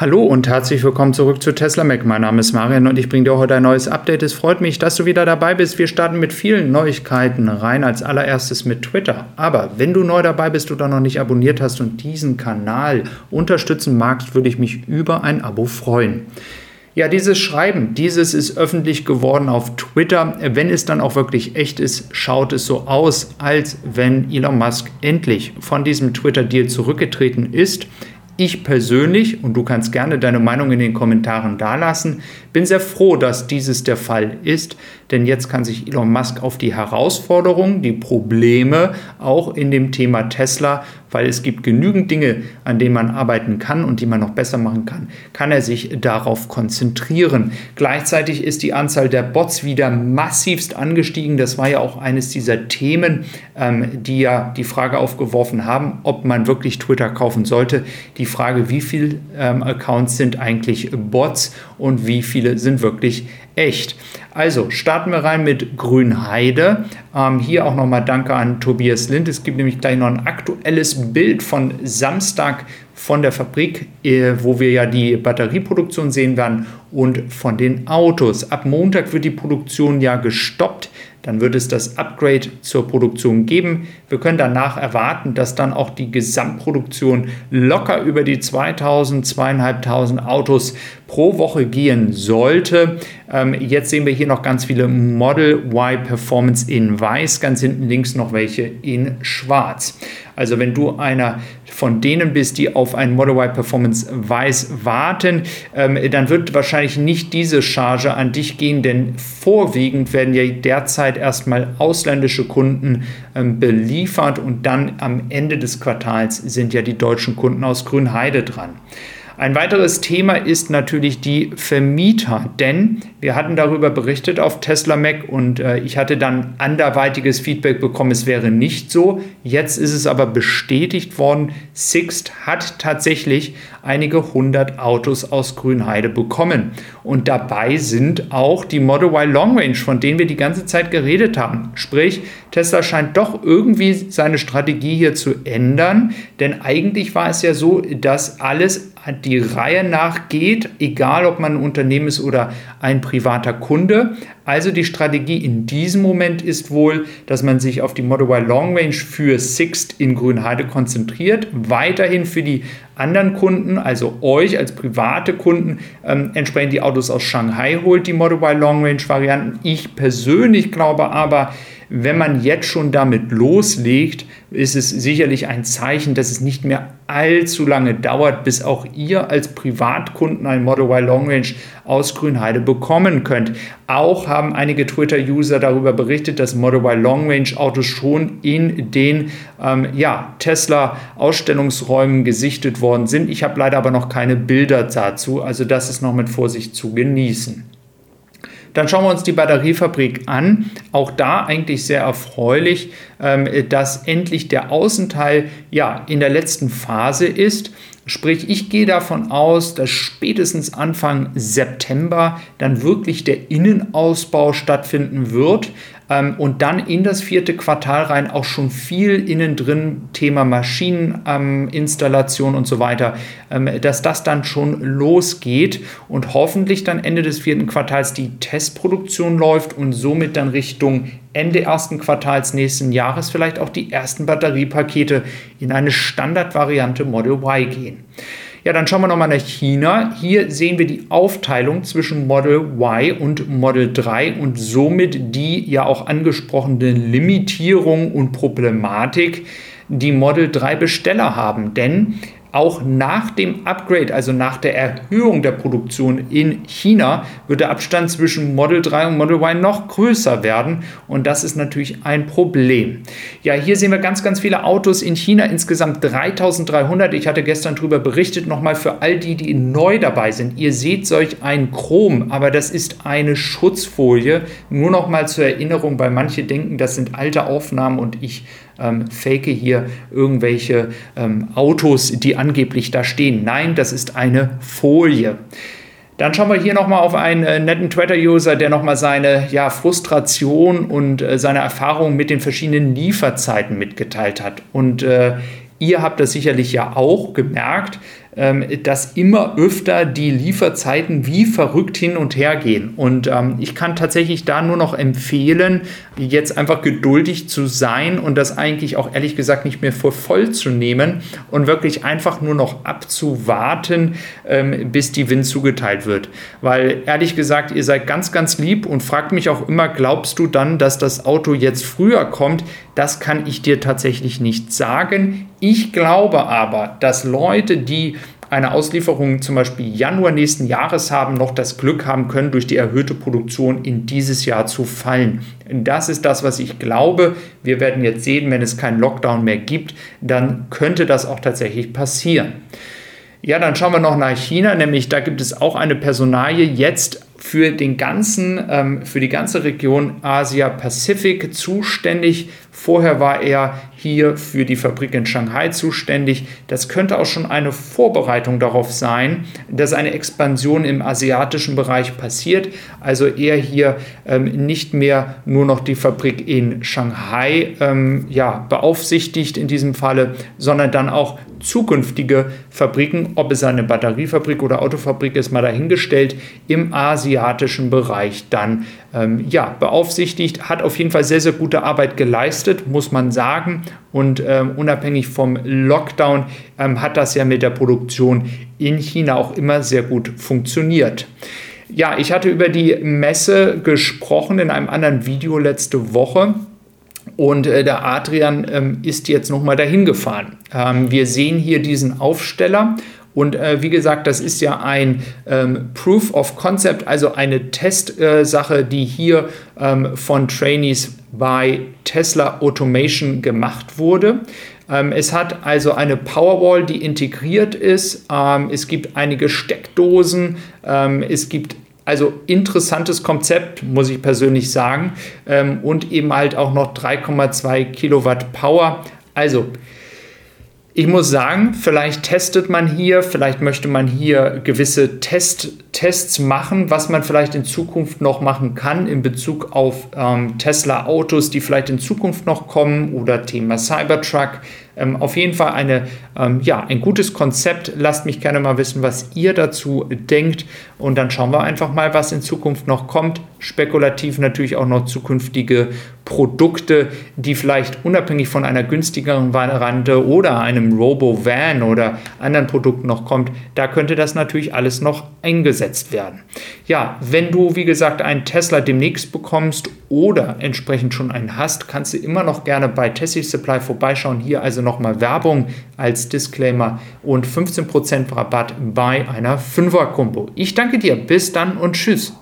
Hallo und herzlich willkommen zurück zu Tesla Mac. Mein Name ist Marian und ich bringe dir heute ein neues Update. Es freut mich, dass du wieder dabei bist. Wir starten mit vielen Neuigkeiten rein. Als allererstes mit Twitter. Aber wenn du neu dabei bist oder noch nicht abonniert hast und diesen Kanal unterstützen magst, würde ich mich über ein Abo freuen. Ja, dieses Schreiben, dieses ist öffentlich geworden auf Twitter. Wenn es dann auch wirklich echt ist, schaut es so aus, als wenn Elon Musk endlich von diesem Twitter-Deal zurückgetreten ist. Ich persönlich, und du kannst gerne deine Meinung in den Kommentaren dalassen, bin sehr froh, dass dieses der Fall ist, denn jetzt kann sich Elon Musk auf die Herausforderungen, die Probleme auch in dem Thema Tesla, weil es gibt genügend Dinge, an denen man arbeiten kann und die man noch besser machen kann, kann er sich darauf konzentrieren. Gleichzeitig ist die Anzahl der Bots wieder massivst angestiegen. Das war ja auch eines dieser Themen, ähm, die ja die Frage aufgeworfen haben, ob man wirklich Twitter kaufen sollte. Die Frage, wie viele ähm, Accounts sind eigentlich Bots und wie viele sind wirklich echt. Also starten wir rein mit Grünheide. Ähm, hier auch nochmal Danke an Tobias Lind. Es gibt nämlich gleich noch ein aktuelles Bild von Samstag von der Fabrik, äh, wo wir ja die Batterieproduktion sehen werden und von den Autos. Ab Montag wird die Produktion ja gestoppt. Dann wird es das Upgrade zur Produktion geben. Wir können danach erwarten, dass dann auch die Gesamtproduktion locker über die 2000, 2500 Autos pro Woche gehen sollte. Ähm, jetzt sehen wir hier noch ganz viele Model Y Performance in weiß, ganz hinten links noch welche in schwarz. Also wenn du einer von denen bist, die auf ein Model Y Performance Weiß warten, ähm, dann wird wahrscheinlich nicht diese Charge an dich gehen, denn vorwiegend werden ja derzeit erstmal ausländische Kunden ähm, beliefert und dann am Ende des Quartals sind ja die deutschen Kunden aus Grünheide dran. Ein weiteres Thema ist natürlich die Vermieter, denn wir hatten darüber berichtet auf Tesla Mac und äh, ich hatte dann anderweitiges Feedback bekommen, es wäre nicht so. Jetzt ist es aber bestätigt worden, Sixt hat tatsächlich einige hundert Autos aus Grünheide bekommen. Und dabei sind auch die Model Y Long Range, von denen wir die ganze Zeit geredet haben. Sprich, Tesla scheint doch irgendwie seine Strategie hier zu ändern, denn eigentlich war es ja so, dass alles die Reihe nach geht, egal ob man ein Unternehmen ist oder ein privater Kunde. Also die Strategie in diesem Moment ist wohl, dass man sich auf die Model Y Long Range für Sixt in Grünheide konzentriert, weiterhin für die anderen Kunden, also euch als private Kunden, ähm, entsprechend die Autos aus Shanghai holt, die Model Y Long Range Varianten. Ich persönlich glaube aber, wenn man jetzt schon damit loslegt, ist es sicherlich ein Zeichen, dass es nicht mehr allzu lange dauert, bis auch ihr als Privatkunden ein Model Y Long Range aus Grünheide bekommen könnt. Auch haben einige Twitter-User darüber berichtet, dass Model Y Long Range Autos schon in den ähm, ja, Tesla-Ausstellungsräumen gesichtet worden sind. Ich habe leider aber noch keine Bilder dazu, also das ist noch mit Vorsicht zu genießen. Dann schauen wir uns die Batteriefabrik an. Auch da eigentlich sehr erfreulich, ähm, dass endlich der Außenteil ja in der letzten Phase ist. Sprich, ich gehe davon aus, dass spätestens Anfang September dann wirklich der Innenausbau stattfinden wird ähm, und dann in das vierte Quartal rein auch schon viel innen drin, Thema Maschineninstallation ähm, und so weiter, ähm, dass das dann schon losgeht und hoffentlich dann Ende des vierten Quartals die Testproduktion läuft und somit dann Richtung Ende ersten Quartals nächsten Jahres vielleicht auch die ersten Batteriepakete in eine Standardvariante Model Y gehen. Ja, dann schauen wir nochmal nach China. Hier sehen wir die Aufteilung zwischen Model Y und Model 3 und somit die ja auch angesprochene Limitierung und Problematik, die Model 3 Besteller haben. Denn auch nach dem Upgrade, also nach der Erhöhung der Produktion in China, wird der Abstand zwischen Model 3 und Model Y noch größer werden. Und das ist natürlich ein Problem. Ja, hier sehen wir ganz, ganz viele Autos in China, insgesamt 3300. Ich hatte gestern darüber berichtet, nochmal für all die, die neu dabei sind. Ihr seht solch ein Chrom, aber das ist eine Schutzfolie. Nur nochmal zur Erinnerung, weil manche denken, das sind alte Aufnahmen und ich ähm, fake hier irgendwelche ähm, Autos, die angeblich da stehen. Nein, das ist eine Folie. Dann schauen wir hier nochmal auf einen äh, netten Twitter-User, der nochmal seine ja, Frustration und äh, seine Erfahrungen mit den verschiedenen Lieferzeiten mitgeteilt hat. Und äh, ihr habt das sicherlich ja auch gemerkt. Ähm, dass immer öfter die Lieferzeiten wie verrückt hin und her gehen. Und ähm, ich kann tatsächlich da nur noch empfehlen, jetzt einfach geduldig zu sein und das eigentlich auch ehrlich gesagt nicht mehr für voll zu nehmen und wirklich einfach nur noch abzuwarten, ähm, bis die Wind zugeteilt wird. Weil ehrlich gesagt, ihr seid ganz, ganz lieb und fragt mich auch immer, glaubst du dann, dass das Auto jetzt früher kommt? Das kann ich dir tatsächlich nicht sagen. Ich glaube aber, dass Leute, die eine Auslieferung zum Beispiel Januar nächsten Jahres haben, noch das Glück haben können, durch die erhöhte Produktion in dieses Jahr zu fallen. Das ist das, was ich glaube. Wir werden jetzt sehen, wenn es keinen Lockdown mehr gibt, dann könnte das auch tatsächlich passieren. Ja, dann schauen wir noch nach China, nämlich da gibt es auch eine Personalie jetzt für den ganzen, ähm, für die ganze Region Asia-Pazifik zuständig. Vorher war er hier für die Fabrik in Shanghai zuständig. Das könnte auch schon eine Vorbereitung darauf sein, dass eine Expansion im asiatischen Bereich passiert. Also er hier ähm, nicht mehr nur noch die Fabrik in Shanghai ähm, ja, beaufsichtigt in diesem Falle, sondern dann auch zukünftige Fabriken, ob es eine Batteriefabrik oder Autofabrik ist, mal dahingestellt, im asiatischen Bereich dann ähm, ja, beaufsichtigt. Hat auf jeden Fall sehr, sehr gute Arbeit geleistet, muss man sagen. Und ähm, unabhängig vom Lockdown ähm, hat das ja mit der Produktion in China auch immer sehr gut funktioniert. Ja, ich hatte über die Messe gesprochen in einem anderen Video letzte Woche. Und äh, der Adrian ähm, ist jetzt nochmal dahin gefahren. Ähm, wir sehen hier diesen Aufsteller. Und äh, wie gesagt, das ist ja ein ähm, Proof of Concept, also eine Testsache, äh, die hier ähm, von Trainees bei Tesla Automation gemacht wurde. Ähm, es hat also eine Powerwall, die integriert ist. Ähm, es gibt einige Steckdosen. es gibt also interessantes Konzept, muss ich persönlich sagen. Ähm, und eben halt auch noch 3,2 Kilowatt Power. Also, ich muss sagen, vielleicht testet man hier, vielleicht möchte man hier gewisse Test, Tests machen, was man vielleicht in Zukunft noch machen kann in Bezug auf ähm, Tesla-Autos, die vielleicht in Zukunft noch kommen oder Thema Cybertruck. Ähm, auf jeden Fall eine, ähm, ja, ein gutes Konzept. Lasst mich gerne mal wissen, was ihr dazu denkt. Und dann schauen wir einfach mal, was in Zukunft noch kommt. Spekulativ natürlich auch noch zukünftige Produkte, die vielleicht unabhängig von einer günstigeren Variante oder einem Robo-Van oder anderen Produkten noch kommt. Da könnte das natürlich alles noch eingesetzt werden. Ja, wenn du, wie gesagt, einen Tesla demnächst bekommst oder entsprechend schon einen hast, kannst du immer noch gerne bei Tessie Supply vorbeischauen. Hier also nochmal Werbung als Disclaimer und 15% Rabatt bei einer 5er-Kombo. Ich danke dir, bis dann und tschüss.